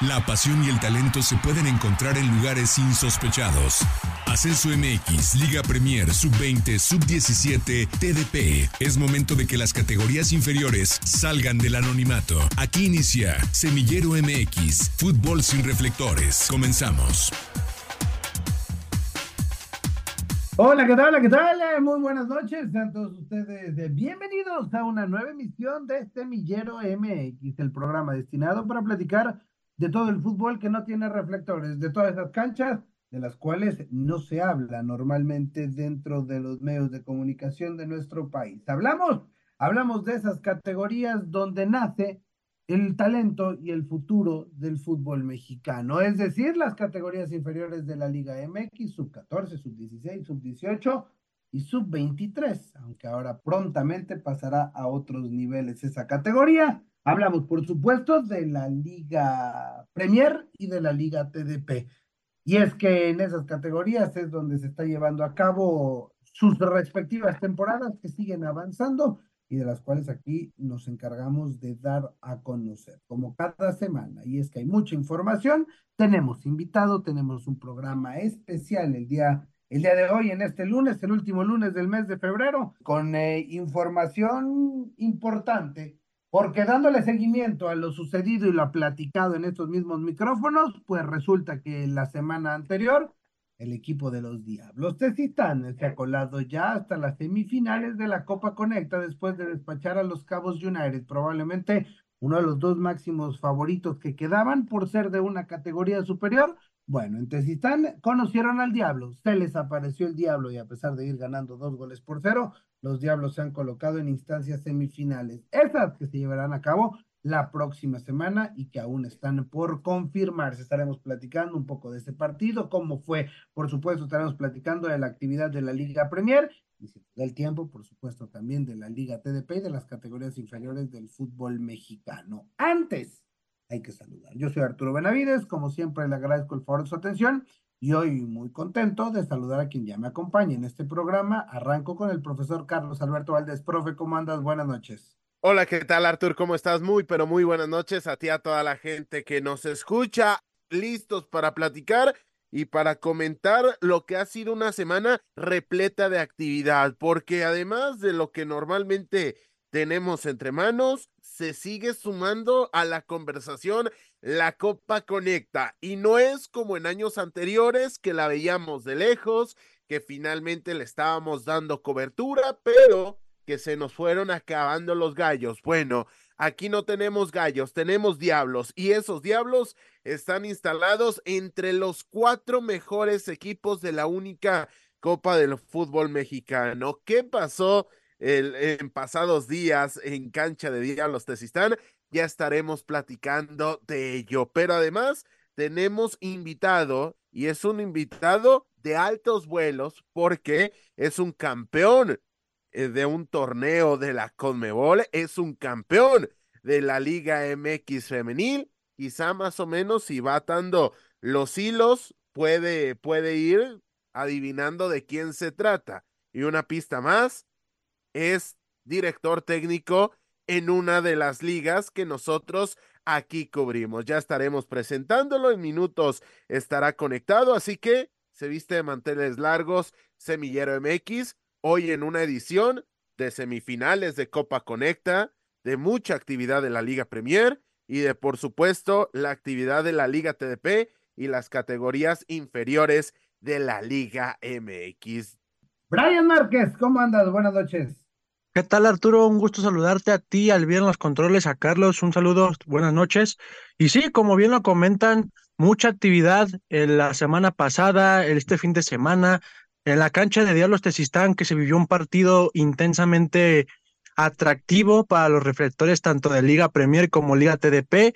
La pasión y el talento se pueden encontrar en lugares insospechados. Ascenso MX, Liga Premier, Sub-20, Sub-17, TDP. Es momento de que las categorías inferiores salgan del anonimato. Aquí inicia Semillero MX, Fútbol sin reflectores. Comenzamos. Hola, ¿qué tal? ¿Qué tal? Muy buenas noches. Sean todos ustedes bienvenidos a una nueva emisión de Semillero MX, el programa destinado para platicar de todo el fútbol que no tiene reflectores, de todas esas canchas de las cuales no se habla normalmente dentro de los medios de comunicación de nuestro país. Hablamos, hablamos de esas categorías donde nace el talento y el futuro del fútbol mexicano, es decir, las categorías inferiores de la Liga MX, sub 14, sub 16, sub 18 y sub 23, aunque ahora prontamente pasará a otros niveles esa categoría. Hablamos, por supuesto, de la Liga Premier y de la Liga TDP. Y es que en esas categorías es donde se está llevando a cabo sus respectivas temporadas que siguen avanzando y de las cuales aquí nos encargamos de dar a conocer, como cada semana. Y es que hay mucha información, tenemos invitado, tenemos un programa especial el día, el día de hoy, en este lunes, el último lunes del mes de febrero, con eh, información importante porque dándole seguimiento a lo sucedido y lo platicado en estos mismos micrófonos, pues resulta que la semana anterior el equipo de los Diablos Tecistanes se ha colado ya hasta las semifinales de la Copa Conecta después de despachar a los Cabos United, probablemente uno de los dos máximos favoritos que quedaban por ser de una categoría superior. Bueno, en Tezistán conocieron al Diablo, se les apareció el Diablo y a pesar de ir ganando dos goles por cero, los Diablos se han colocado en instancias semifinales, esas que se llevarán a cabo la próxima semana y que aún están por confirmarse. Estaremos platicando un poco de ese partido, cómo fue, por supuesto, estaremos platicando de la actividad de la Liga Premier y si del tiempo, por supuesto, también de la Liga TDP y de las categorías inferiores del fútbol mexicano. Antes, hay que saludar. Yo soy Arturo Benavides, como siempre le agradezco el favor de su atención y hoy muy contento de saludar a quien ya me acompaña en este programa. Arranco con el profesor Carlos Alberto Valdés. Profe, ¿cómo andas? Buenas noches. Hola, ¿qué tal Artur? ¿Cómo estás? Muy, pero muy buenas noches a ti, a toda la gente que nos escucha, listos para platicar y para comentar lo que ha sido una semana repleta de actividad, porque además de lo que normalmente tenemos entre manos, se sigue sumando a la conversación la Copa Conecta. Y no es como en años anteriores que la veíamos de lejos, que finalmente le estábamos dando cobertura, pero que se nos fueron acabando los gallos. Bueno, aquí no tenemos gallos, tenemos diablos y esos diablos están instalados entre los cuatro mejores equipos de la única Copa del Fútbol Mexicano. ¿Qué pasó? en pasados días en cancha de Diablos Tezistán. Ya estaremos platicando de ello. Pero además tenemos invitado y es un invitado de altos vuelos porque es un campeón eh, de un torneo de la Conmebol, es un campeón de la Liga MX femenil. Quizá más o menos si va atando los hilos, puede, puede ir adivinando de quién se trata. Y una pista más, es director técnico en una de las ligas que nosotros aquí cubrimos. Ya estaremos presentándolo, en minutos estará conectado, así que se viste de manteles largos, Semillero MX, hoy en una edición de semifinales de Copa Conecta, de mucha actividad de la Liga Premier y de, por supuesto, la actividad de la Liga TDP y las categorías inferiores de la Liga MX. Brian Márquez, ¿cómo andas? Buenas noches. ¿Qué tal, Arturo? Un gusto saludarte a ti, al bien los controles, a Carlos. Un saludo, buenas noches. Y sí, como bien lo comentan, mucha actividad en la semana pasada, este fin de semana, en la cancha de Diablos Tezistán, que se vivió un partido intensamente atractivo para los reflectores tanto de Liga Premier como Liga TDP.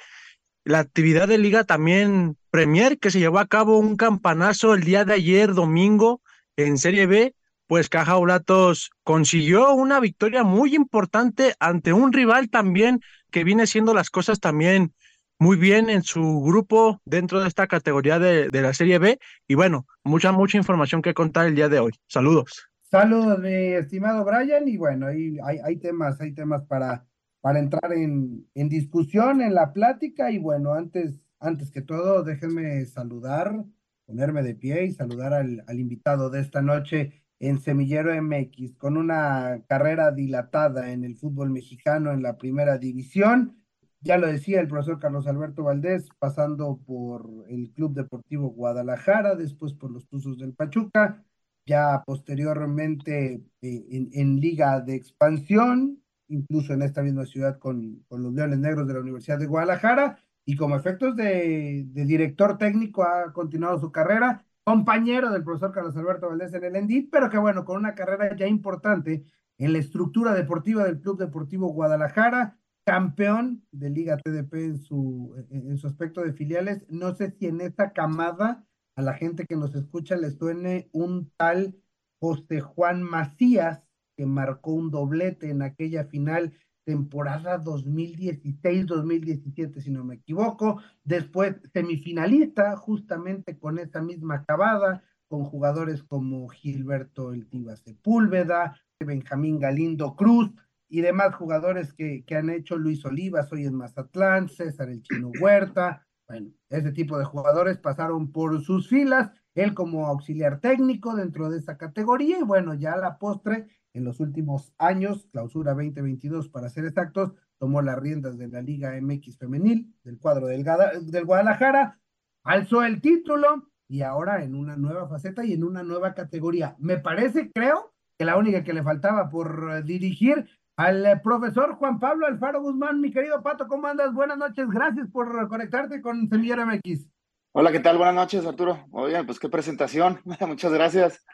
La actividad de Liga también Premier, que se llevó a cabo un campanazo el día de ayer, domingo, en Serie B, pues Caja Olatos consiguió una victoria muy importante ante un rival también que viene haciendo las cosas también muy bien en su grupo dentro de esta categoría de, la Serie B. Y bueno, mucha, mucha información que contar el día de hoy. Saludos. Saludos, mi estimado Brian. Y bueno, hay, hay temas, hay temas para, para entrar en, en discusión, en la plática. Y bueno, antes, Antes que todo, déjenme saludar, ponerme de pie y saludar al, al invitado de esta noche en Semillero MX, con una carrera dilatada en el fútbol mexicano en la primera división. Ya lo decía el profesor Carlos Alberto Valdés, pasando por el Club Deportivo Guadalajara, después por los Tuzos del Pachuca, ya posteriormente eh, en, Liga de Expansión, incluso en esta misma ciudad con, con, los Leones Negros de la Universidad de Guadalajara, y como efectos de director técnico ha continuado su carrera compañero del profesor Carlos Alberto Valdés en el ENDIT, pero que bueno, con una carrera ya importante en la estructura deportiva del Club Deportivo Guadalajara, campeón de Liga TDP en su, en su aspecto de filiales. No sé si en esta camada a la gente que nos escucha le suene un tal José Juan Macías, que marcó un doblete en aquella final temporada 2016-2017, si no me equivoco. Después semifinalista, justamente con esa misma acabada, con jugadores como Gilberto El Sepúlveda, Benjamín Galindo Cruz y demás jugadores que, que han hecho Luis Olivas hoy en Mazatlán, César El Chino Huerta. Bueno, ese tipo de jugadores pasaron por sus filas, él como auxiliar técnico dentro de esa categoría y bueno, ya a la postre en los últimos años, clausura 2022 para ser exactos, tomó las riendas de la Liga MX femenil del cuadro del, del Guadalajara, alzó el título y ahora en una nueva faceta y en una nueva categoría. Me parece, creo, que la única que le faltaba por dirigir al eh, profesor Juan Pablo Alfaro Guzmán. Mi querido Pato, ¿cómo andas? Buenas noches, gracias por conectarte con Semillero MX. Hola, ¿qué tal? Buenas noches, Arturo. Oye, pues qué presentación. Muchas gracias.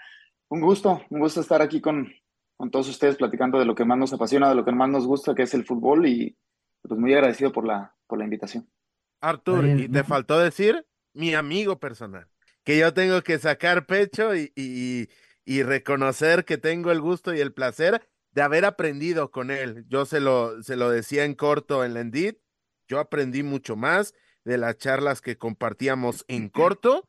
Un gusto, un gusto estar aquí con, con todos ustedes platicando de lo que más nos apasiona, de lo que más nos gusta, que es el fútbol y pues muy agradecido por la, por la invitación. Artur, y te faltó decir mi amigo personal, que yo tengo que sacar pecho y, y, y reconocer que tengo el gusto y el placer de haber aprendido con él. Yo se lo, se lo decía en corto en la Endit, yo aprendí mucho más de las charlas que compartíamos en corto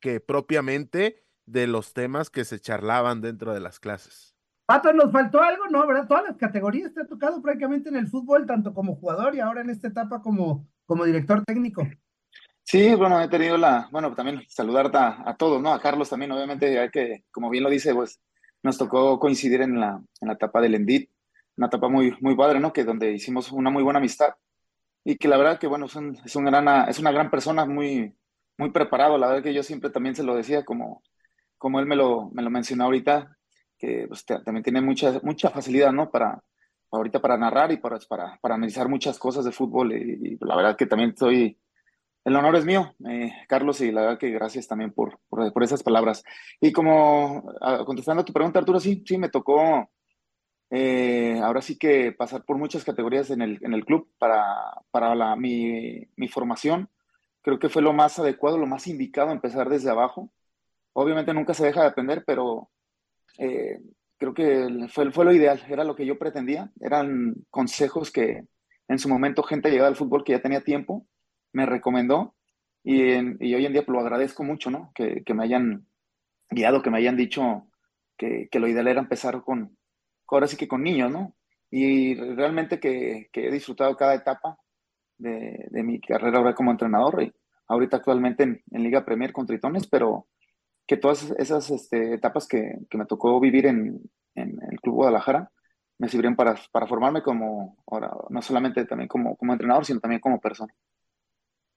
que propiamente de los temas que se charlaban dentro de las clases. Pato, nos faltó algo, ¿no? ¿Verdad? Todas las categorías te ha tocado prácticamente en el fútbol, tanto como jugador y ahora en esta etapa como, como director técnico. Sí, bueno, he tenido la, bueno, también saludarte a, todos, ¿no? A Carlos también, obviamente, que, como bien lo dice, pues nos tocó coincidir en la, en la etapa del Endit, una etapa muy, muy padre, ¿no? Que donde hicimos una muy buena amistad y que la verdad que, bueno, es, un, es, un gran, es una gran persona, muy, muy preparado, la verdad que yo siempre también se lo decía, como, como él me lo, me lo mencionó ahorita, que pues, también tiene mucha, mucha facilidad, ¿no? Para, ahorita para narrar y para, para, para analizar muchas cosas de fútbol y, la verdad que también estoy, el honor es mío, eh, Carlos, y la verdad que gracias también por, por, por esas palabras. Y como contestando a tu pregunta, Arturo, sí, sí, me tocó eh, ahora sí que pasar por muchas categorías en el, en el club para, para la, mi, mi formación. Creo que fue lo más adecuado, lo más indicado empezar desde abajo. Obviamente nunca se deja de aprender, pero eh, creo que fue, fue lo ideal, era lo que yo pretendía, eran consejos que en su momento gente llegada al fútbol que ya tenía tiempo me recomendó y, y hoy en día lo agradezco mucho, ¿no? Que, que, me hayan guiado, que me hayan dicho que, que, lo ideal era empezar con, ahora sí que con niños, ¿no? Y realmente que, que he disfrutado cada etapa de, de, mi carrera ahora como entrenador y ahorita actualmente en, en Liga Premier con Tritones, pero que todas esas este, etapas que, me tocó vivir en, el Club Guadalajara me sirvieron para, formarme como, ahora, no solamente también como, entrenador, sino también como persona.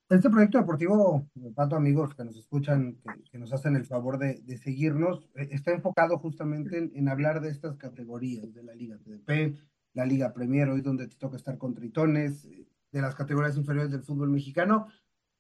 Este proyecto deportivo, tanto amigos que nos escuchan, que, nos hacen el favor de, seguirnos, eh, está enfocado justamente en, en, hablar de estas categorías, de la Liga TDP, la Liga Premier, hoy donde te toca estar con tritones, eh, de las categorías inferiores del fútbol mexicano,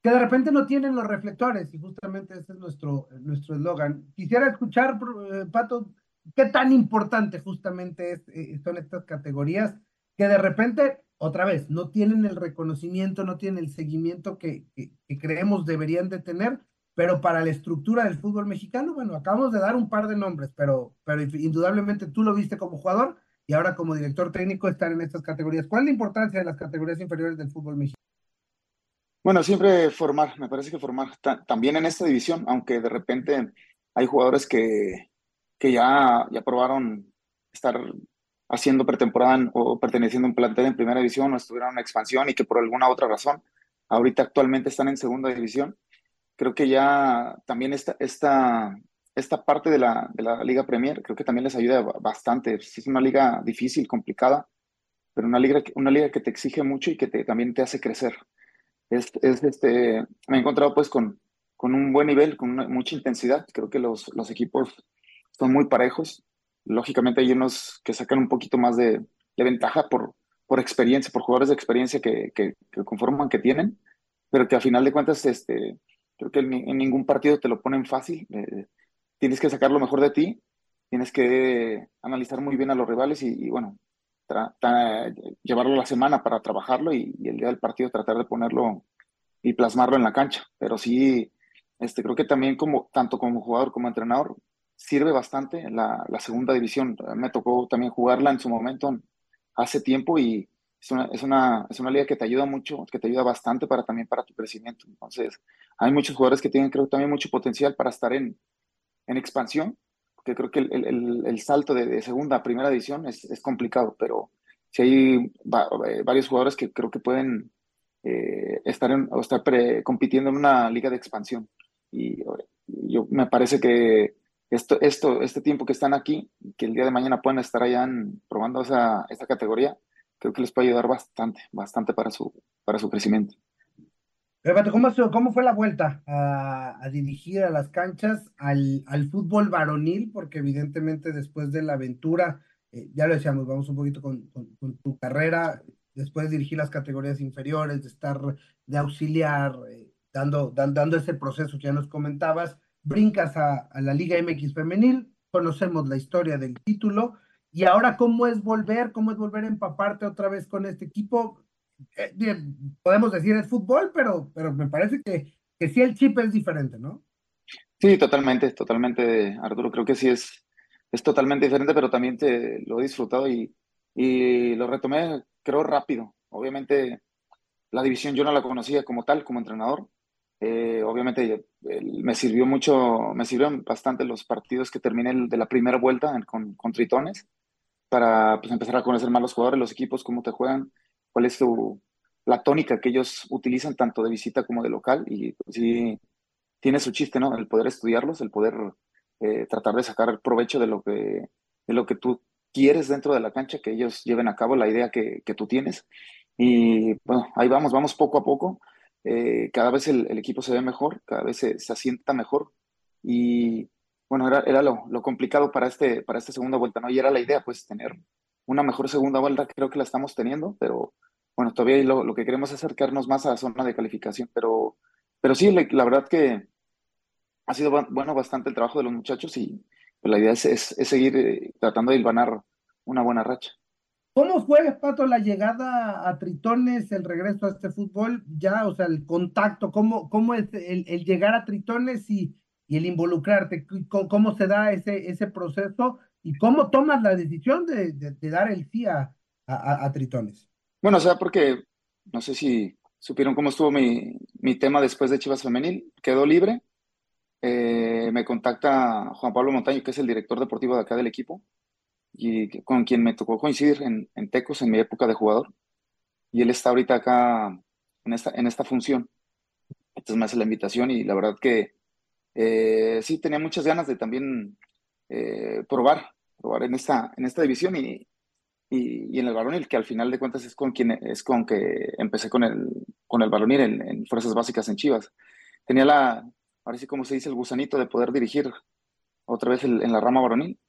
que de repente no tienen los reflectores, y justamente ese es nuestro nuestro eslogan. Quisiera escuchar, eh, Pato, qué tan importante justamente eh, son estas categorías, que de repente, otra vez, no tienen el reconocimiento, no tienen el seguimiento que, que, que creemos deberían de tener, pero para la estructura del fútbol mexicano, bueno, acabamos de dar un par de nombres, pero, pero indudablemente tú lo viste como jugador y ahora como director técnico estar en estas categorías. ¿Cuál es la importancia de las categorías inferiores del fútbol mexicano? Bueno, siempre formar, me parece que formar también en esta división, aunque de repente hay jugadores que, que ya, ya probaron estar haciendo pretemporada o perteneciendo a un plantel en primera división o estuvieron en expansión y que por alguna otra razón ahorita actualmente están en segunda división. Creo que ya también esta, esta, esta parte de la, de la Liga Premier, creo que también les ayuda bastante. Es una liga difícil, complicada, pero una liga, una liga que te exige mucho y que te, también te hace crecer. Es, es, este, me he encontrado pues con, con un buen nivel, con mucha intensidad. Creo que los, los equipos son muy parejos. Lógicamente hay unos que sacan un poquito más de, ventaja por, por experiencia, por jugadores de experiencia que, que, conforman, que tienen, pero que a final de cuentas, este, creo que en, ningún partido te lo ponen fácil. Eh, tienes que sacar lo mejor de ti, tienes que analizar muy bien a los rivales y bueno, llevarlo la semana para trabajarlo y, el día del partido tratar de ponerlo y plasmarlo en la cancha. Pero sí, este, creo que también como, tanto como jugador como entrenador, sirve bastante la, la segunda división. Me tocó también jugarla en su momento hace tiempo y es una, es, una, es una liga que te ayuda mucho, que te ayuda bastante para también para tu crecimiento. Entonces, hay muchos jugadores que tienen, creo, también mucho potencial para estar en, en expansión, creo que el, salto de, segunda a primera división es, es complicado, pero si hay eh, varios jugadores que creo que pueden eh, estar, en, o estar pre, compitiendo en una liga de expansión. Y yo me parece que esto, esto, este tiempo que están aquí, que el día de mañana pueden estar allá probando esa, esa categoría, creo que les puede ayudar bastante, bastante para su, para su crecimiento. ¿Cómo, ¿cómo fue la vuelta a, dirigir a las canchas al, fútbol varonil? Porque evidentemente después de la aventura, eh, ya lo decíamos, vamos un poquito con, tu carrera, después de dirigir las categorías inferiores, de estar de auxiliar, eh, dando, dando ese proceso que ya nos comentabas, brincas a, a, la Liga MX femenil, conocemos la historia del título, y ahora cómo es volver, cómo es volver a empaparte otra vez con este equipo. Eh, podemos decir es fútbol, pero, pero me parece que, que sí el chip es diferente, ¿no? Sí, totalmente, totalmente, Arturo, creo que sí es, es totalmente diferente, pero también te lo he disfrutado y, y lo retomé, creo, rápido. Obviamente la división yo no la conocía como tal, como entrenador, eh, obviamente me sirvió mucho, me sirvieron bastante los partidos que terminé de la primera vuelta con, con Tritones para pues, empezar a conocer más los jugadores, los equipos, cómo te juegan, cuál es tu, la tónica que ellos utilizan tanto de visita como de local y pues, sí tiene su chiste, ¿no? El poder estudiarlos, el poder eh, tratar de sacar provecho de lo que de lo que tú quieres dentro de la cancha, que ellos lleven a cabo la idea que, que tú tienes. Y bueno, ahí vamos, vamos poco a poco eh, cada vez el, el, equipo se ve mejor, cada vez se, se asienta mejor y bueno, era, era lo, lo, complicado para, este, para esta segunda vuelta, ¿no? Y era la idea, pues, tener una mejor segunda vuelta, creo que la estamos teniendo, pero bueno, todavía lo, lo que queremos es acercarnos más a la zona de calificación, pero, pero sí, la, verdad que ha sido bueno bastante el trabajo de los muchachos y pues, la idea es, es, seguir eh, tratando de hilvanar una buena racha. ¿Cómo fue, Pato, la llegada a Tritones, el regreso a este fútbol? Ya, o sea, el contacto, ¿cómo, cómo es el, el llegar a Tritones y, y el involucrarte? ¿Cómo, ¿Cómo, se da ese, ese proceso y cómo tomas la decisión de, de, dar el sí a, a, Tritones? Bueno, o sea, porque no sé si supieron cómo estuvo mi, mi tema después de Chivas Femenil, quedó libre. Eh, me contacta Juan Pablo Montaño, que es el director deportivo de acá del equipo, y con quien me tocó coincidir en, en, Tecos en mi época de jugador. Y él está ahorita acá en esta, en esta función. Entonces me hace la invitación y la verdad que eh, sí tenía muchas ganas de también eh, probar, probar en esta, en esta división y, y, y, en el varonil, que al final de cuentas es con quien es con que empecé con el, con el varonil en, en fuerzas básicas en Chivas. Tenía la, ahora sí como se dice, el gusanito de poder dirigir otra vez el, en la rama varonil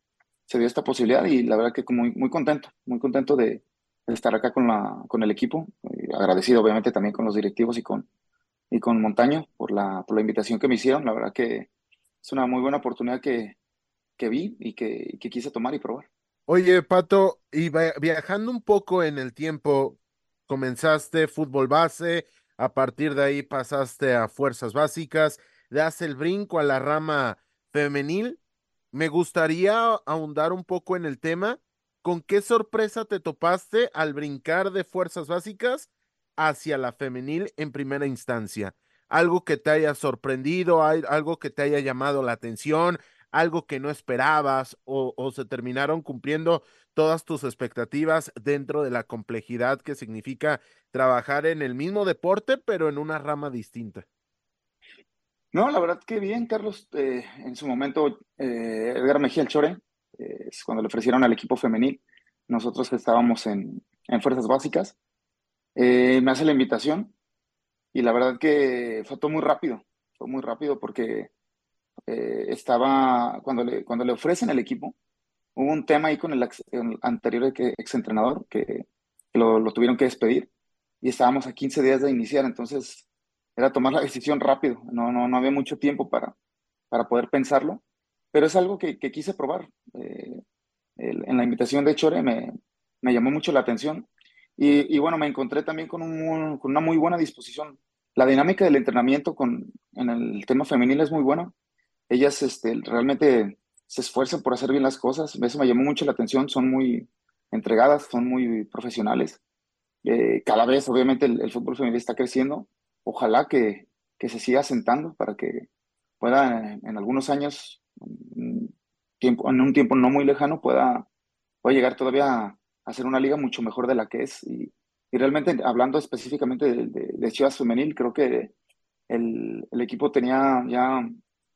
se dio esta posibilidad y la verdad que muy, muy contento, muy contento de, estar acá con, la, con el equipo, y agradecido obviamente también con los directivos y con, y con Montaño por la, por la invitación que me hicieron, la verdad que es una muy buena oportunidad que, que vi y que, que quise tomar y probar. Oye, Pato, y viajando un poco en el tiempo, comenzaste fútbol base, a partir de ahí pasaste a fuerzas básicas, das el brinco a la rama femenil me gustaría ahondar un poco en el tema. ¿Con qué sorpresa te topaste al brincar de fuerzas básicas hacia la femenil en primera instancia? Algo que te haya sorprendido, algo que te haya llamado la atención, algo que no esperabas o, se terminaron cumpliendo todas tus expectativas dentro de la complejidad que significa trabajar en el mismo deporte, pero en una rama distinta? No, la verdad que bien, Carlos. Eh, en su momento, eh, Edgar Mejía Chore, eh, cuando le ofrecieron al equipo femenil, nosotros estábamos en, en Fuerzas Básicas, me hace la invitación y la verdad que fue todo muy rápido, fue muy rápido porque estaba, cuando le, cuando le ofrecen el equipo, hubo un tema ahí con el, anterior ex entrenador que, lo, lo, tuvieron que despedir y estábamos a 15 días de iniciar, entonces era tomar la decisión rápido, no, no, no había mucho tiempo para, para poder pensarlo, pero es algo que, que quise probar. Eh, en la invitación de Chore me, me llamó mucho la atención y, y bueno, me encontré también con, un, con, una muy buena disposición. La dinámica del entrenamiento con, en el tema femenil es muy buena. Ellas este, realmente se esfuerzan por hacer bien las cosas, eso me llamó mucho la atención, son muy entregadas, son muy profesionales. Eh, cada vez, obviamente, el, el, fútbol femenil está creciendo ojalá que, que se siga sentando para que pueda en, algunos años, tiempo, en un tiempo no muy lejano, pueda, pueda llegar todavía a, ser una liga mucho mejor de la que es. Y, y realmente, hablando específicamente de, de, Chivas Femenil, creo que el, el, equipo tenía ya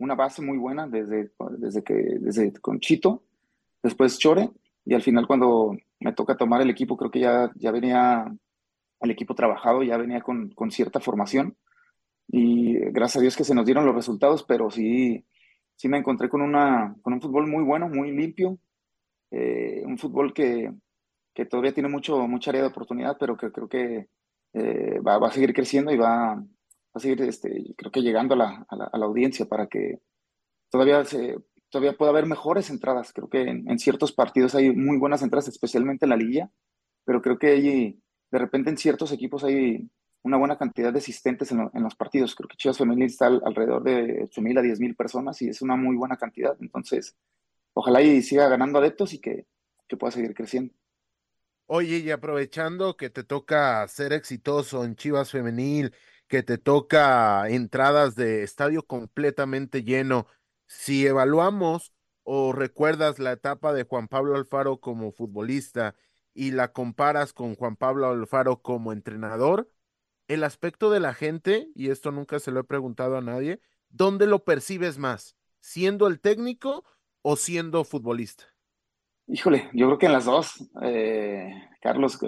una base muy buena desde, desde que desde con Chito, después Chore, y al final cuando me toca tomar el equipo, creo que ya, ya venía el equipo trabajado, ya venía con, con, cierta formación y gracias a Dios que se nos dieron los resultados, pero sí, sí me encontré con, una, con un fútbol muy bueno, muy limpio, eh, un fútbol que, que, todavía tiene mucho, mucha área de oportunidad, pero que creo que eh, va, va, a seguir creciendo y va a seguir, este, creo que llegando a la, audiencia para que todavía se, todavía pueda haber mejores entradas. Creo que en, en, ciertos partidos hay muy buenas entradas, especialmente en la liguilla, pero creo que hay de repente en ciertos equipos hay una buena cantidad de asistentes en, los partidos. Creo que Chivas Femenil está alrededor de 8.000 a 10.000 personas y es una muy buena cantidad. Entonces, ojalá y siga ganando adeptos y que, que pueda seguir creciendo. Oye, y aprovechando que te toca ser exitoso en Chivas Femenil, que te toca entradas de estadio completamente lleno, si evaluamos o recuerdas la etapa de Juan Pablo Alfaro como futbolista y la comparas con Juan Pablo Alfaro como entrenador, el aspecto de la gente, y esto nunca se lo he preguntado a nadie, ¿dónde lo percibes más? ¿Siendo el técnico o siendo futbolista? Híjole, yo creo que en las dos, eh, Carlos,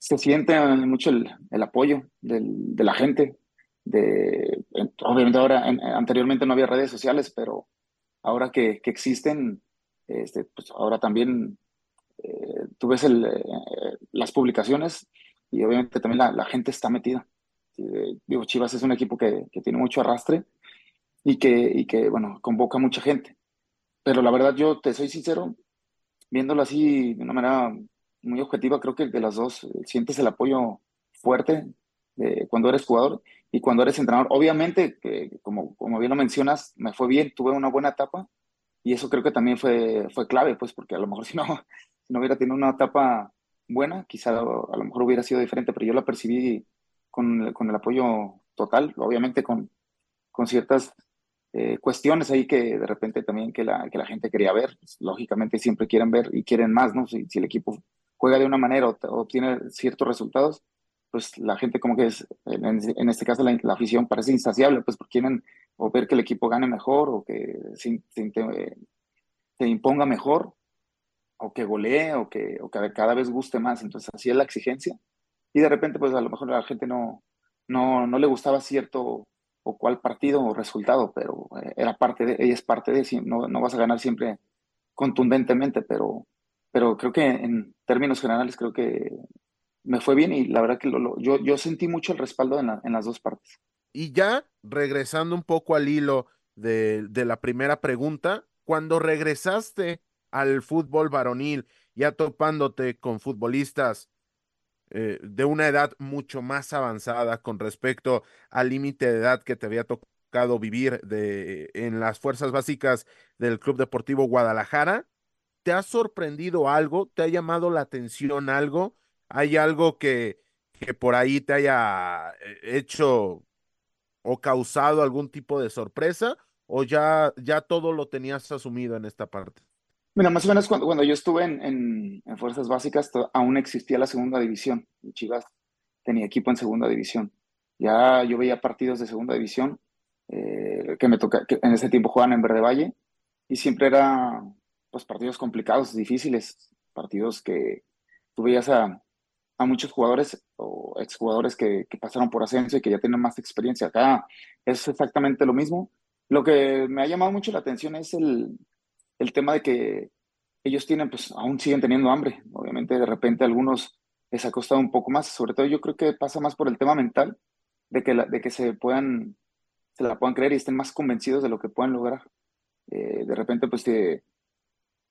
se siente mucho el, el apoyo del, de la gente. De, obviamente ahora, en, anteriormente no había redes sociales, pero ahora que, que existen, este, pues ahora también eh, tú ves el, eh, las publicaciones y obviamente también la, la gente está metida. Eh, digo, Chivas es un equipo que, que, tiene mucho arrastre y que, y que, bueno, convoca mucha gente. Pero la verdad, yo te soy sincero, viéndolo así de una manera muy objetiva, creo que de las dos sientes el apoyo fuerte de cuando eres jugador y cuando eres entrenador. Obviamente, que, como, como bien lo mencionas, me fue bien, tuve una buena etapa y eso creo que también fue, fue clave, pues porque a lo mejor si no, no hubiera tenido una etapa buena, quizá a lo mejor hubiera sido diferente, pero yo la percibí con, con el apoyo total, obviamente con, con ciertas eh, cuestiones ahí que de repente también que la, que la gente quería ver, pues, lógicamente siempre quieren ver y quieren más, ¿no? Si, si el equipo juega de una manera o obtiene ciertos resultados, pues la gente como que es, en, este caso la, afición parece insaciable, pues porque quieren o ver que el equipo gane mejor o que se, imponga mejor o que golee o que, o que cada vez guste más. Entonces, así es la exigencia. Y de repente, pues a lo mejor la gente no, no, no le gustaba cierto o cual partido o resultado, pero eh, era parte de, ella es parte de, no, no vas a ganar siempre contundentemente, pero, pero creo que en términos generales creo que me fue bien y la verdad que lo, lo, yo, yo sentí mucho el respaldo en, la, en, las dos partes. Y ya regresando un poco al hilo de, de la primera pregunta, cuando regresaste al fútbol varonil, ya topándote con futbolistas eh, de una edad mucho más avanzada con respecto al límite de edad que te había tocado vivir de, en las fuerzas básicas del Club Deportivo Guadalajara. ¿Te ha sorprendido algo? ¿Te ha llamado la atención algo? ¿Hay algo que, que por ahí te haya eh, hecho o causado algún tipo de sorpresa? o ya, ya todo lo tenías asumido en esta parte? Mira, más o menos cuando, cuando yo estuve en, en, Fuerzas Básicas, aún existía la segunda división. Chivas tenía equipo en segunda división. Ya yo veía partidos de segunda división eh, que me toca, que en ese tiempo jugaban en Verde Valle y siempre era pues partidos complicados, difíciles, partidos que tú veías a, muchos jugadores o exjugadores que, que pasaron por ascenso y que ya tienen más experiencia. Acá es exactamente lo mismo. Lo que me ha llamado mucho la atención es el, el tema de que ellos tienen, pues aún siguen teniendo hambre. Obviamente de repente a algunos les ha costado un poco más, sobre todo yo creo que pasa más por el tema mental, de que, de que se puedan, se la puedan creer y estén más convencidos de lo que pueden lograr. Eh, de repente pues te,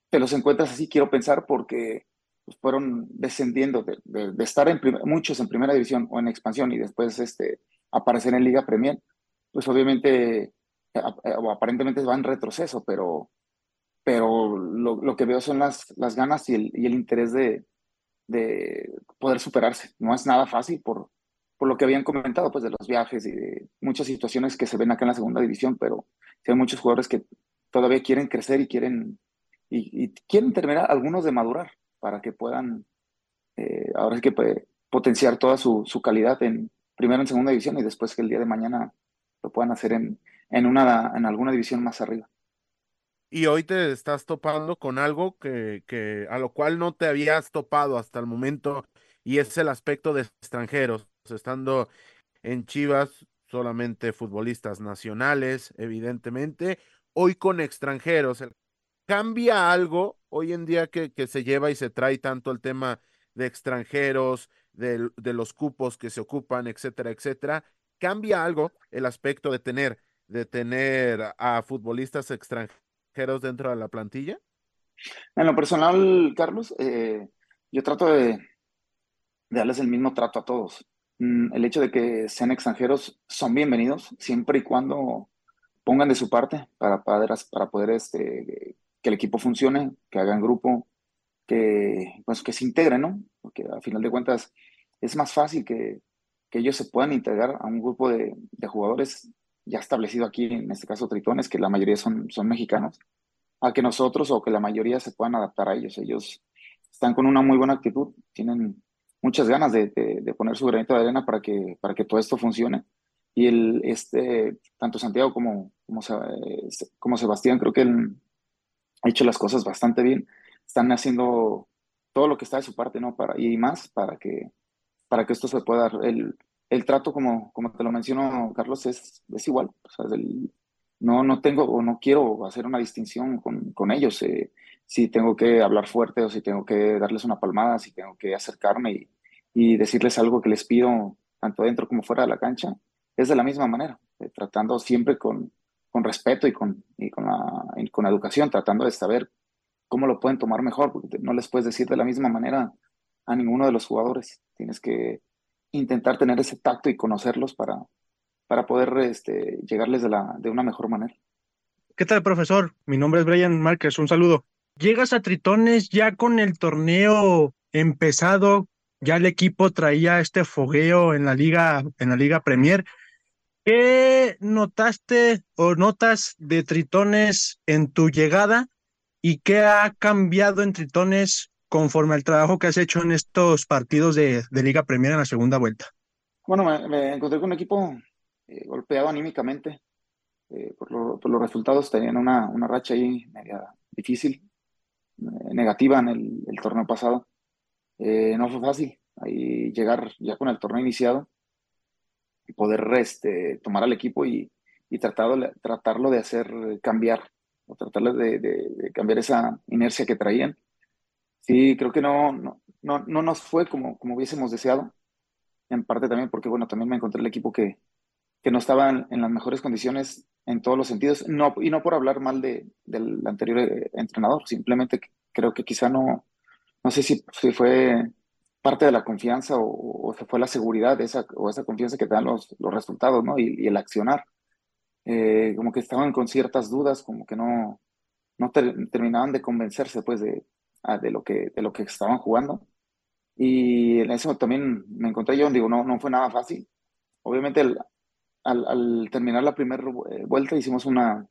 te los encuentras así, quiero pensar, porque pues, fueron descendiendo de, estar en muchos en primera división o en expansión y después este, aparecer en Liga Premier, pues obviamente eh, o aparentemente va en retroceso, pero, pero lo, que veo son las, las ganas y el, y el interés de, de, poder superarse. No es nada fácil por, por lo que habían comentado, pues de los viajes y de muchas situaciones que se ven acá en la segunda división, pero hay muchos jugadores que todavía quieren crecer y quieren, y, quieren terminar algunos de madurar para que puedan, eh, ahora sí que puede potenciar toda su, su, calidad en primero en segunda división y después que el día de mañana lo puedan hacer en, en, una, en alguna división más arriba. Y hoy te estás topando con algo que, que a lo cual no te habías topado hasta el momento y es el aspecto de extranjeros, estando en Chivas solamente futbolistas nacionales, evidentemente, hoy con extranjeros. ¿Cambia algo hoy en día que, que se lleva y se trae tanto el tema de extranjeros, de, de los cupos que se ocupan, etcétera, etcétera? ¿Cambia algo el aspecto de tener, de tener a futbolistas extranjeros dentro de la plantilla? En lo personal, Carlos, eh, yo trato de, de, darles el mismo trato a todos. Mm, el hecho de que sean extranjeros son bienvenidos siempre y cuando pongan de su parte para, para, para poder este, que el equipo funcione, que hagan grupo, que, pues, que se integren, ¿no? Porque a final de cuentas es más fácil que, que ellos se puedan integrar a un grupo de, de, jugadores ya establecido aquí, en este caso Tritones, que la mayoría son, son mexicanos, a que nosotros o que la mayoría se puedan adaptar a ellos. Ellos están con una muy buena actitud, tienen muchas ganas de, de, poner su granito de arena para que, para que todo esto funcione. Y el, este, tanto Santiago como, como, como Sebastián, creo que el, ha hecho las cosas bastante bien. Están haciendo todo lo que está de su parte, ¿no? Para, y más para que, para que esto se pueda dar. El, el trato, como, como te lo menciono, Carlos, es, es igual. O sea, no, no tengo o no quiero hacer una distinción con, con ellos. Eh, si tengo que hablar fuerte o si tengo que darles una palmada, si tengo que acercarme y, y decirles algo que les pido, tanto dentro como fuera de la cancha, es de la misma manera, eh, tratando siempre con, con respeto y con, y con, la, y con la educación, tratando de saber cómo lo pueden tomar mejor, porque no les puedes decir de la misma manera a ninguno de los jugadores. Tienes que intentar tener ese tacto y conocerlos para, para poder este, llegarles de, la, de una mejor manera. ¿Qué tal, profesor? Mi nombre es Brian Márquez, un saludo. Llegas a Tritones ya con el torneo empezado, ya el equipo traía este fogueo en la liga, en la liga Premier. ¿Qué notaste o notas de Tritones en tu llegada y qué ha cambiado en Tritones conforme al trabajo que has hecho en estos partidos de, de Liga Premier en la segunda vuelta? Bueno, me, encontré con un equipo eh, golpeado anímicamente eh, por, lo, por, los resultados. Tenían una, racha ahí media difícil, eh, negativa en el, torneo pasado. no fue fácil llegar ya con el torneo iniciado y poder este, tomar al equipo y, tratarlo, de hacer cambiar, o tratarlo de, cambiar esa inercia que traían. Sí, creo que no, no, no, no nos fue como, como hubiésemos deseado, en parte también porque, bueno, también me encontré el equipo que, que no estaba en, en las mejores condiciones en todos los sentidos, no, y no por hablar mal de, del anterior eh, entrenador, simplemente creo que quizá no, no sé si, si fue parte de la confianza o, o se fue la seguridad esa, o esa confianza que dan los, los resultados, ¿no? Y, el accionar. Eh, como que estaban con ciertas dudas, como que no, no ter, terminaban de convencerse, pues, de, de, lo que, de lo que estaban jugando. Y en eso también me encontré yo, digo, no, no fue nada fácil. Obviamente, al, al, terminar la primera vuelta hicimos una,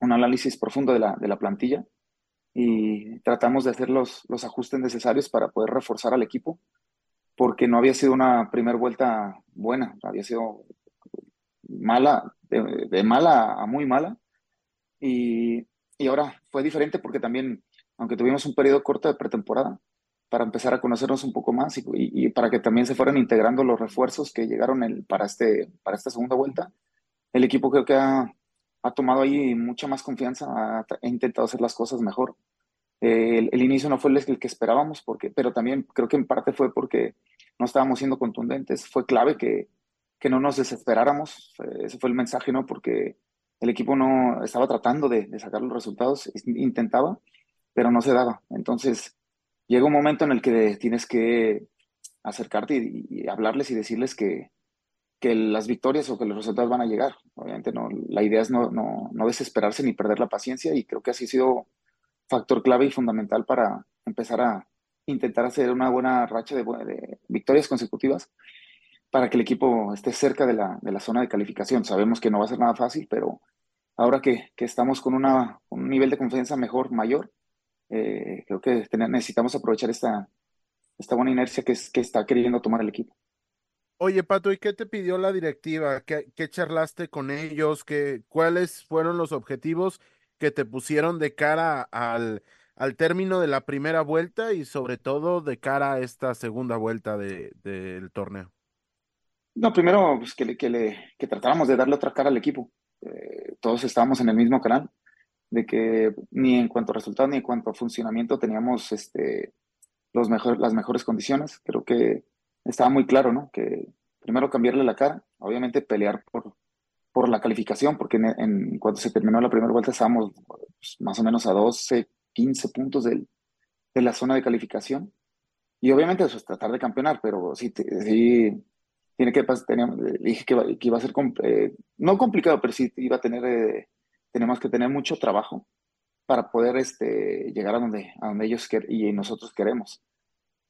un análisis profundo de la, de la plantilla y tratamos de hacer los, los ajustes necesarios para poder reforzar al equipo, porque no había sido una primera vuelta buena, había sido mala, de, mala a muy mala. Y, y, ahora fue diferente porque también, aunque tuvimos un periodo corto de pretemporada, para empezar a conocernos un poco más y, y, para que también se fueran integrando los refuerzos que llegaron el, para, este, para esta segunda vuelta, el equipo creo que ha, ha tomado ahí mucha más confianza, ha, intentado hacer las cosas mejor. Eh, el, inicio no fue el, que esperábamos, porque, pero también creo que en parte fue porque no estábamos siendo contundentes. Fue clave que, que no nos desesperáramos. ese fue el mensaje, ¿no? Porque el equipo no estaba tratando de, de, sacar los resultados, intentaba, pero no se daba. Entonces, llega un momento en el que tienes que acercarte y, y hablarles y decirles que, que las victorias o que los resultados van a llegar. Obviamente no, la idea es no, no, no, desesperarse ni perder la paciencia y creo que así ha sido factor clave y fundamental para empezar a intentar hacer una buena racha de, victorias consecutivas para que el equipo esté cerca de la, de la, zona de calificación. Sabemos que no va a ser nada fácil, pero ahora que, que estamos con una, un nivel de confianza mejor, mayor, eh, creo que necesitamos aprovechar esta, esta buena inercia que, es, que está queriendo tomar el equipo. Oye, Pato, ¿y qué te pidió la directiva? ¿Qué, charlaste con ellos? ¿Qué, ¿Cuáles fueron los objetivos que te pusieron de cara al, al término de la primera vuelta y sobre todo de cara a esta segunda vuelta del de, torneo? No, primero pues, que, le, que, le, que tratáramos de darle otra cara al equipo. Eh, todos estábamos en el mismo canal, de que ni en cuanto a resultados ni en cuanto a funcionamiento teníamos este, los mejor, las mejores condiciones. Creo que estaba muy claro, ¿no? Que primero cambiarle la cara, obviamente pelear por, por la calificación, porque en, cuando se terminó la primera vuelta estábamos pues, más o menos a 12, 15 puntos del, de la zona de calificación. Y obviamente eso es tratar de campeonar, pero sí, sí tiene que dije que, iba a ser eh, no complicado, pero sí iba a tener eh, tenemos que tener mucho trabajo para poder este, llegar a donde, a donde ellos y nosotros queremos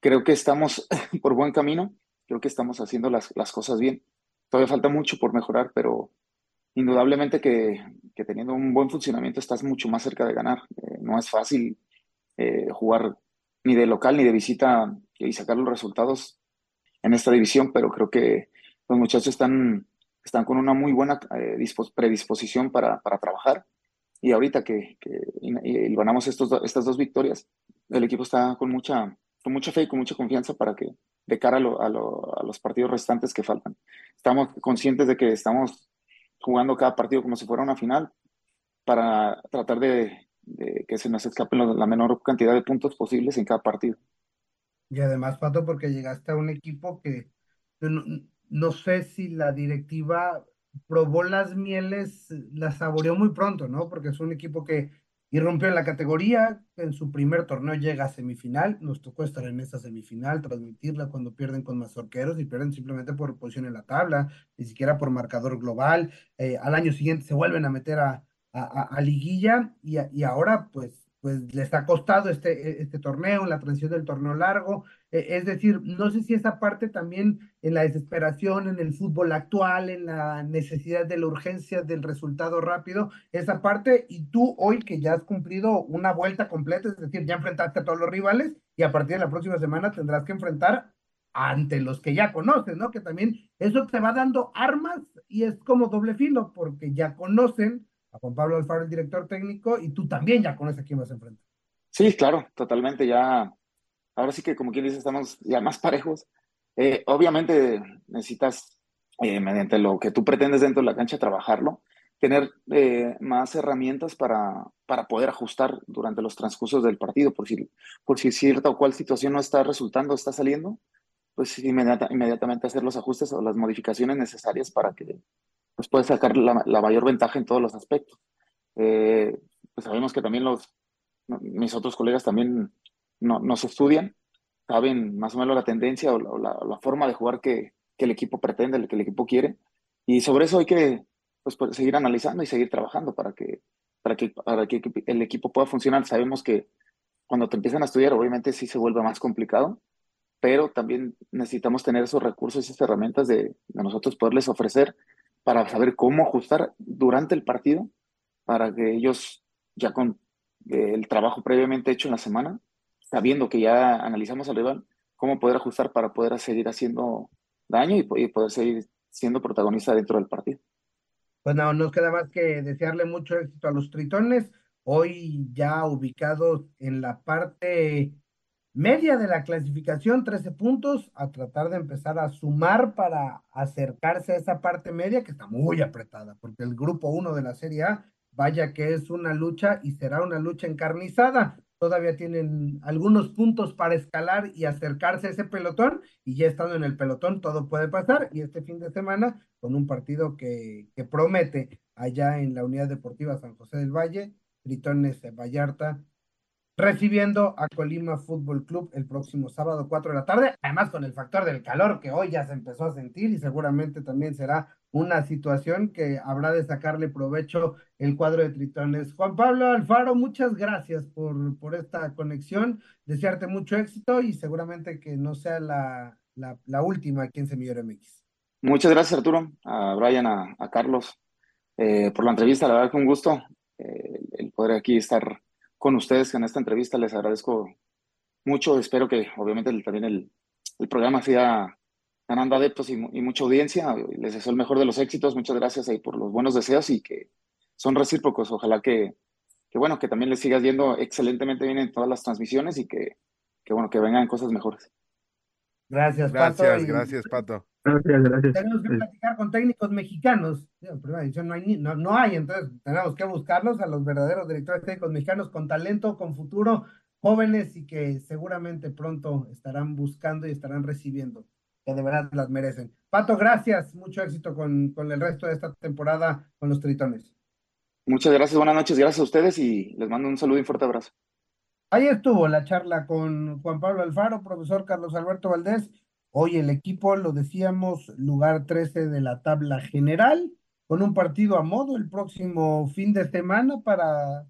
creo que estamos por buen camino, creo que estamos haciendo las, las cosas bien. Todavía falta mucho por mejorar, pero indudablemente que, que teniendo un buen funcionamiento estás mucho más cerca de ganar. Eh, no es fácil eh, jugar ni de local ni de visita y sacar los resultados en esta división, pero creo que los muchachos están, están con una muy buena eh, predisposición para, para, trabajar. Y ahorita que, que y, ganamos estos, estas dos victorias, el equipo está con mucha, con mucha fe y con mucha confianza para que de cara a, los partidos restantes que faltan. Estamos conscientes de que estamos jugando cada partido como si fuera una final para tratar de, que se nos escapen la menor cantidad de puntos posibles en cada partido. Y además, Pato, porque llegaste a un equipo que no, no sé si la directiva probó las mieles, las saboreó muy pronto, ¿no? Porque es un equipo que y rompió la categoría. En su primer torneo llega a semifinal. Nos tocó estar en esa semifinal, transmitirla cuando pierden con Mazorqueros y pierden simplemente por posición en la tabla, ni siquiera por marcador global. Eh, al año siguiente se vuelven a meter a, a, liguilla y, y ahora pues pues les ha costado este, e, este torneo, la transición del torneo largo. E, es decir, no sé si esa parte también en la desesperación, en el fútbol actual, en la necesidad de la urgencia del resultado rápido, esa parte, y tú hoy que ya has cumplido una vuelta completa, es decir, ya enfrentaste a todos los rivales y a partir de la próxima semana tendrás que enfrentar ante los que ya conoces, ¿no? Que también eso te va dando armas y es como doble filo, porque ya conocen Juan Pablo Alfaro, el director técnico, y tú también ya conoces a quién vas a enfrentar. Sí, claro, totalmente. Ya, ahora sí que como quien dice, estamos ya más parejos. Eh, obviamente necesitas, eh, mediante lo que tú pretendes dentro de la cancha, trabajarlo, tener eh, más herramientas para, para poder ajustar durante los transcursos del partido, por si, por si cierta o cual situación no está resultando, está saliendo, pues inmediata, inmediatamente hacer los ajustes o las modificaciones necesarias para que pues puede sacar la, mayor ventaja en todos los aspectos. Eh, pues sabemos que también los, mis otros colegas también no, nos estudian, saben más o menos la tendencia o la, forma de jugar que, que, el equipo pretende, que el equipo quiere, y sobre eso hay que pues, pues, seguir analizando y seguir trabajando para que, para, que, para que el equipo pueda funcionar. Sabemos que cuando te empiezan a estudiar, obviamente sí se vuelve más complicado, pero también necesitamos tener esos recursos, esas herramientas de, de nosotros poderles ofrecer para saber cómo ajustar durante el partido para que ellos, ya con eh, el trabajo previamente hecho en la semana, sabiendo que ya analizamos al rival, cómo poder ajustar para poder seguir haciendo daño y, poder seguir siendo protagonista dentro del partido. Pues no, nos queda más que desearle mucho éxito a los tritones, hoy ya ubicados en la parte media de la clasificación, 13 puntos, a tratar de empezar a sumar para acercarse a esa parte media que está muy apretada, porque el grupo 1 de la Serie A, vaya que es una lucha y será una lucha encarnizada. Todavía tienen algunos puntos para escalar y acercarse a ese pelotón, y ya estando en el pelotón todo puede pasar, y este fin de semana con un partido que, que promete allá en la Unidad Deportiva San José del Valle, Tritones Vallarta recibiendo a Colima Fútbol Club el próximo sábado 4 de la tarde, además con el factor del calor que hoy ya se empezó a sentir y seguramente también será una situación que habrá de sacarle provecho el cuadro de Tritones. Juan Pablo Alfaro, muchas gracias por, por esta conexión, desearte mucho éxito y seguramente que no sea la, la, última aquí en Semillero MX. Muchas gracias Arturo, a Brian, a, Carlos, eh, por la entrevista, la verdad que un gusto eh, el poder aquí estar con ustedes en esta entrevista. Les agradezco mucho. Espero que obviamente también el, el, programa siga ganando adeptos y, mucha audiencia. Les deseo el mejor de los éxitos. Muchas gracias ahí por los buenos deseos y que son recíprocos. Ojalá que, que bueno, que también les sigas yendo excelentemente bien en todas las transmisiones y que, que bueno, que vengan cosas mejores. Gracias, Pato. Gracias, gracias, Pato. Gracias, gracias. Tenemos que platicar con técnicos mexicanos. no hay, no, no hay, entonces tenemos que buscarlos a los verdaderos directores técnicos mexicanos con talento, con futuro, jóvenes y que seguramente pronto estarán buscando y estarán recibiendo, que de verdad las merecen. Pato, gracias. Mucho éxito con, con el resto de esta temporada con los Tritones. Muchas gracias, buenas noches, gracias a ustedes y les mando un saludo y un fuerte abrazo. Ahí estuvo la charla con Juan Pablo Alfaro, profesor Carlos Alberto Valdés. Hoy el equipo, lo decíamos, lugar 13 de la tabla general, con un partido a modo el próximo fin de semana para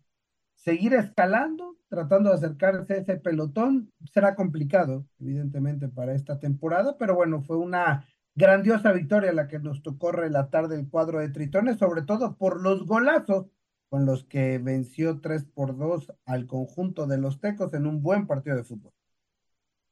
seguir escalando, tratando de acercarse a ese pelotón. Será complicado, evidentemente, para esta temporada, pero bueno, fue una grandiosa victoria la que nos tocó relatar del cuadro de Tritones, sobre todo por los golazos con los que venció 3 por 2 al conjunto de los Tecos en un buen partido de fútbol.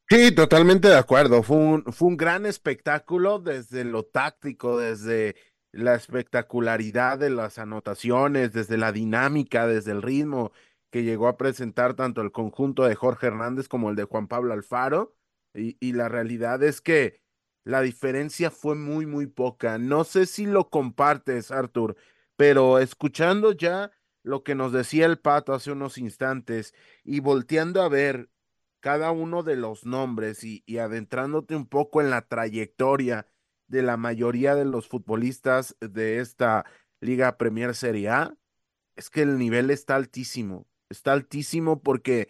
Sí, totalmente de acuerdo. Fue un, fue un gran espectáculo desde lo táctico, desde la espectacularidad de las anotaciones, desde la dinámica, desde el ritmo que llegó a presentar tanto el conjunto de Jorge Hernández como el de Juan Pablo Alfaro. Y, la realidad es que la diferencia fue muy, muy poca. No sé si lo compartes, Artur, pero escuchando ya lo que nos decía el pato hace unos instantes y volteando a ver cada uno de los nombres y, adentrándote un poco en la trayectoria de la mayoría de los futbolistas de esta Liga Premier Serie A, es que el nivel está altísimo, está altísimo porque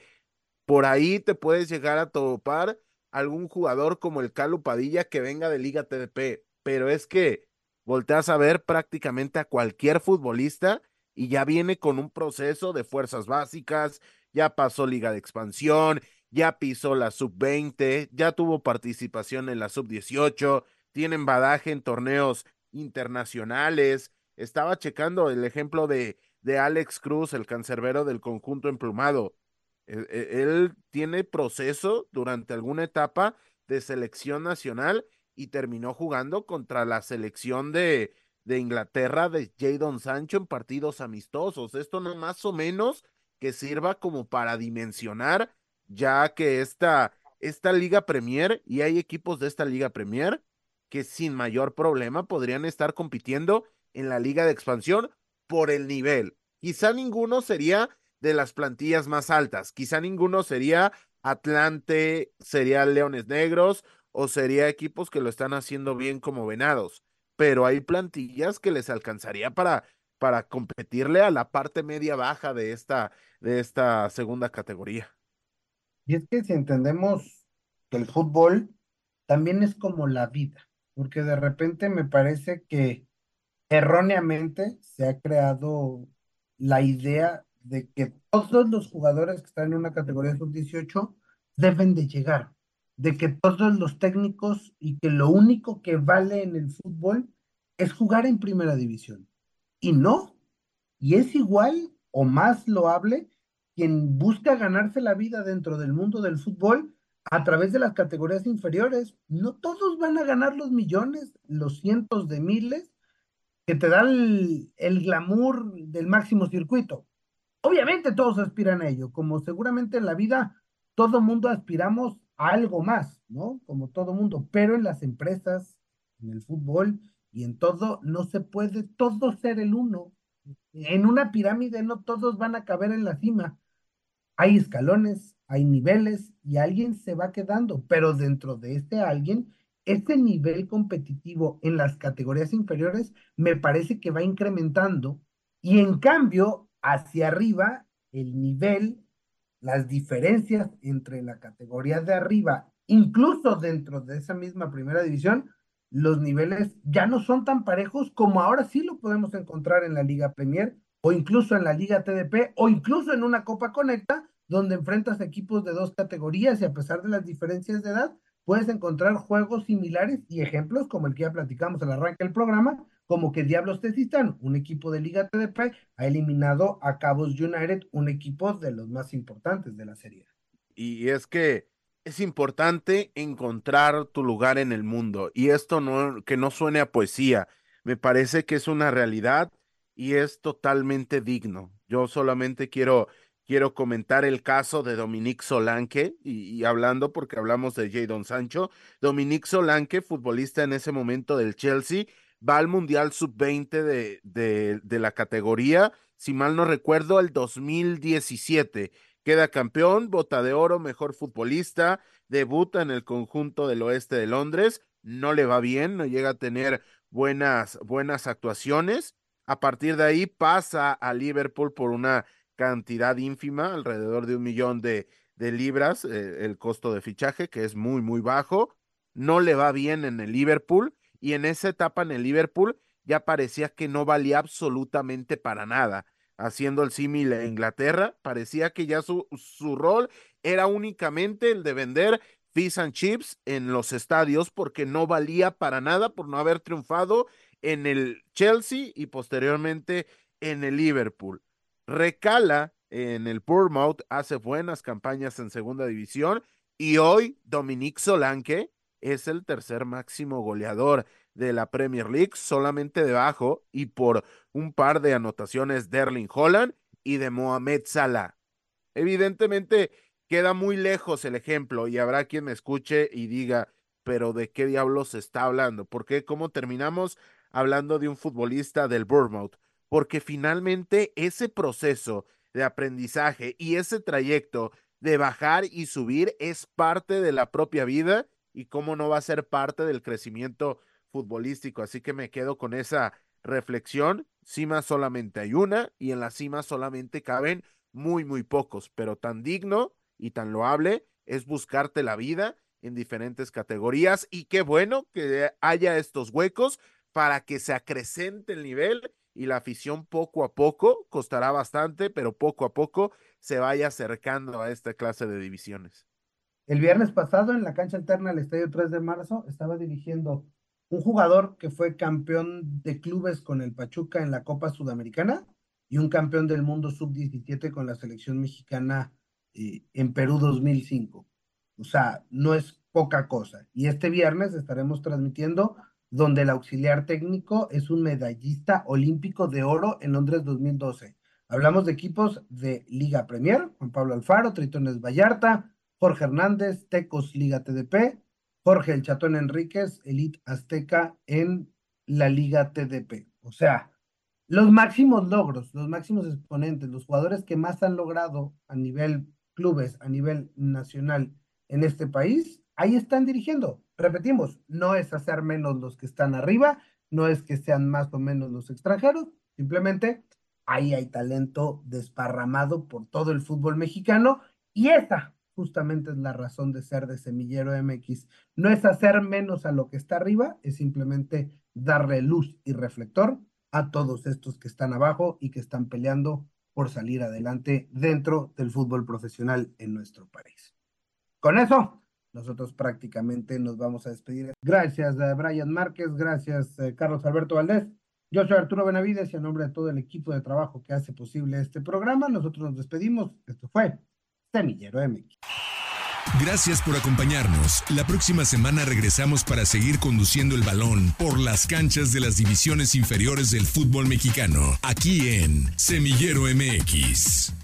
por ahí te puedes llegar a topar algún jugador como el Calo Padilla que venga de Liga TDP, pero es que volteas a ver prácticamente a cualquier futbolista y ya viene con un proceso de fuerzas básicas, ya pasó liga de expansión, ya pisó la sub-20, ya tuvo participación en la sub-18, tienen badaje en torneos internacionales. Estaba checando el ejemplo de, de Alex Cruz, el cancerbero del conjunto emplumado. E, e, él tiene proceso durante alguna etapa de selección nacional y terminó jugando contra la selección de, de Inglaterra de Jadon Sancho en partidos amistosos. Esto no más o menos que sirva como para dimensionar, ya que esta, esta Liga Premier, y hay equipos de esta Liga Premier que sin mayor problema podrían estar compitiendo en la Liga de Expansión por el nivel. Quizá ninguno sería de las plantillas más altas, quizá ninguno sería Atlante, sería Leones Negros o sería equipos que lo están haciendo bien como Venados, pero hay plantillas que les alcanzaría para, para competirle a la parte media baja de esta, de esta segunda categoría. Y es que si entendemos que el fútbol también es como la vida, porque de repente me parece que erróneamente se ha creado la idea de que todos los jugadores que están en una categoría sub-18 deben de llegar de que todos los técnicos y que lo único que vale en el fútbol es jugar en primera división. Y no, Y es igual o más loable quien busca ganarse la vida dentro del mundo del fútbol a través de las categorías inferiores. No todos van a ganar los millones, los cientos de miles que te da el, glamour del máximo circuito. Obviamente todos aspiran a ello, como seguramente en la vida todo mundo aspiramos a algo más, ¿no? Como todo mundo, pero en las empresas, en el fútbol y en todo, no se puede todo ser el uno. En una pirámide no todos van a caber en la cima. Hay escalones, hay niveles y alguien se va quedando, pero dentro de este alguien este nivel competitivo en las categorías inferiores me parece que va incrementando y en cambio hacia arriba el nivel, las diferencias entre la categoría de arriba, incluso dentro de esa misma primera división, los niveles ya no son tan parejos como ahora sí lo podemos encontrar en la Liga Premier o incluso en la Liga TDP o incluso en una Copa Conecta donde enfrentas equipos de dos categorías y a pesar de las diferencias de edad, puedes encontrar juegos similares y ejemplos como el que ya platicamos al arranque del programa, como que Diablos Tezistán, un equipo de Liga TDP, ha eliminado a Cabos United, un equipo de los más importantes de la serie. Y es que es importante encontrar tu lugar en el mundo y esto no que no suene a poesía, me parece que es una realidad y es totalmente digno. Yo solamente quiero quiero comentar el caso de Dominique Solanque, y, hablando porque hablamos de Jadon Sancho, Dominique Solanque, futbolista en ese momento del Chelsea, va al Mundial Sub-20 de, de, de, la categoría, si mal no recuerdo, el 2017. Queda campeón, bota de oro, mejor futbolista, debuta en el conjunto del oeste de Londres, no le va bien, no llega a tener buenas, buenas actuaciones. A partir de ahí pasa a Liverpool por una cantidad ínfima, alrededor de un millón de, libras, eh, el costo de fichaje, que es muy, muy bajo. No le va bien en el Liverpool y en esa etapa en el Liverpool ya parecía que no valía absolutamente para nada. Haciendo el símil a Inglaterra, parecía que ya su, su rol era únicamente el de vender fish and chips en los estadios porque no valía para nada por no haber triunfado en el Chelsea y posteriormente en el Liverpool recala en el Bournemouth, hace buenas campañas en segunda división y hoy Dominique Solanque es el tercer máximo goleador de la Premier League, solamente debajo y por un par de anotaciones de Erling Holland y de Mohamed Salah. Evidentemente queda muy lejos el ejemplo y habrá quien me escuche y diga, pero ¿de qué diablos se está hablando? ¿Por qué? ¿Cómo terminamos hablando de un futbolista del Bournemouth? Porque finalmente ese proceso de aprendizaje y ese trayecto de bajar y subir es parte de la propia vida y cómo no va a ser parte del crecimiento futbolístico. Así que me quedo con esa reflexión. Cima solamente hay una y en la cima solamente caben muy, muy pocos, pero tan digno y tan loable es buscarte la vida en diferentes categorías y qué bueno que haya estos huecos para que se acrecente el nivel y la afición poco a poco, costará bastante, pero poco a poco se vaya acercando a esta clase de divisiones. El viernes pasado en la cancha alterna del Estadio 3 de marzo estaba dirigiendo un jugador que fue campeón de clubes con el Pachuca en la Copa Sudamericana y un campeón del mundo sub-17 con la selección mexicana eh, en Perú 2005. O sea, no es poca cosa. Y este viernes estaremos transmitiendo donde el auxiliar técnico es un medallista olímpico de oro en Londres 2012. Hablamos de equipos de Liga Premier, Juan Pablo Alfaro, Tritones Vallarta, Jorge Hernández, Tecos Liga TDP, Jorge El Chatón Enríquez, Elite Azteca en la Liga TDP. O sea, los máximos logros, los máximos exponentes, los jugadores que más han logrado a nivel clubes, a nivel nacional en este país, ahí están dirigiendo. Repetimos, no es hacer menos los que están arriba, no es que sean más o menos los extranjeros, simplemente ahí hay talento desparramado por todo el fútbol mexicano y esa justamente es la razón de ser de Semillero MX. No es hacer menos a lo que está arriba, es simplemente darle luz y reflector a todos estos que están abajo y que están peleando por salir adelante dentro del fútbol profesional en nuestro país. Con eso, nosotros prácticamente nos vamos a despedir. Gracias, a eh, Brian Márquez, gracias, eh, Carlos Alberto Valdés. Yo soy Arturo Benavides y en nombre de todo el equipo de trabajo que hace posible este programa, nosotros nos despedimos. Esto fue Semillero MX. Gracias por acompañarnos. La próxima semana regresamos para seguir conduciendo el balón por las canchas de las divisiones inferiores del fútbol mexicano, aquí en Semillero MX.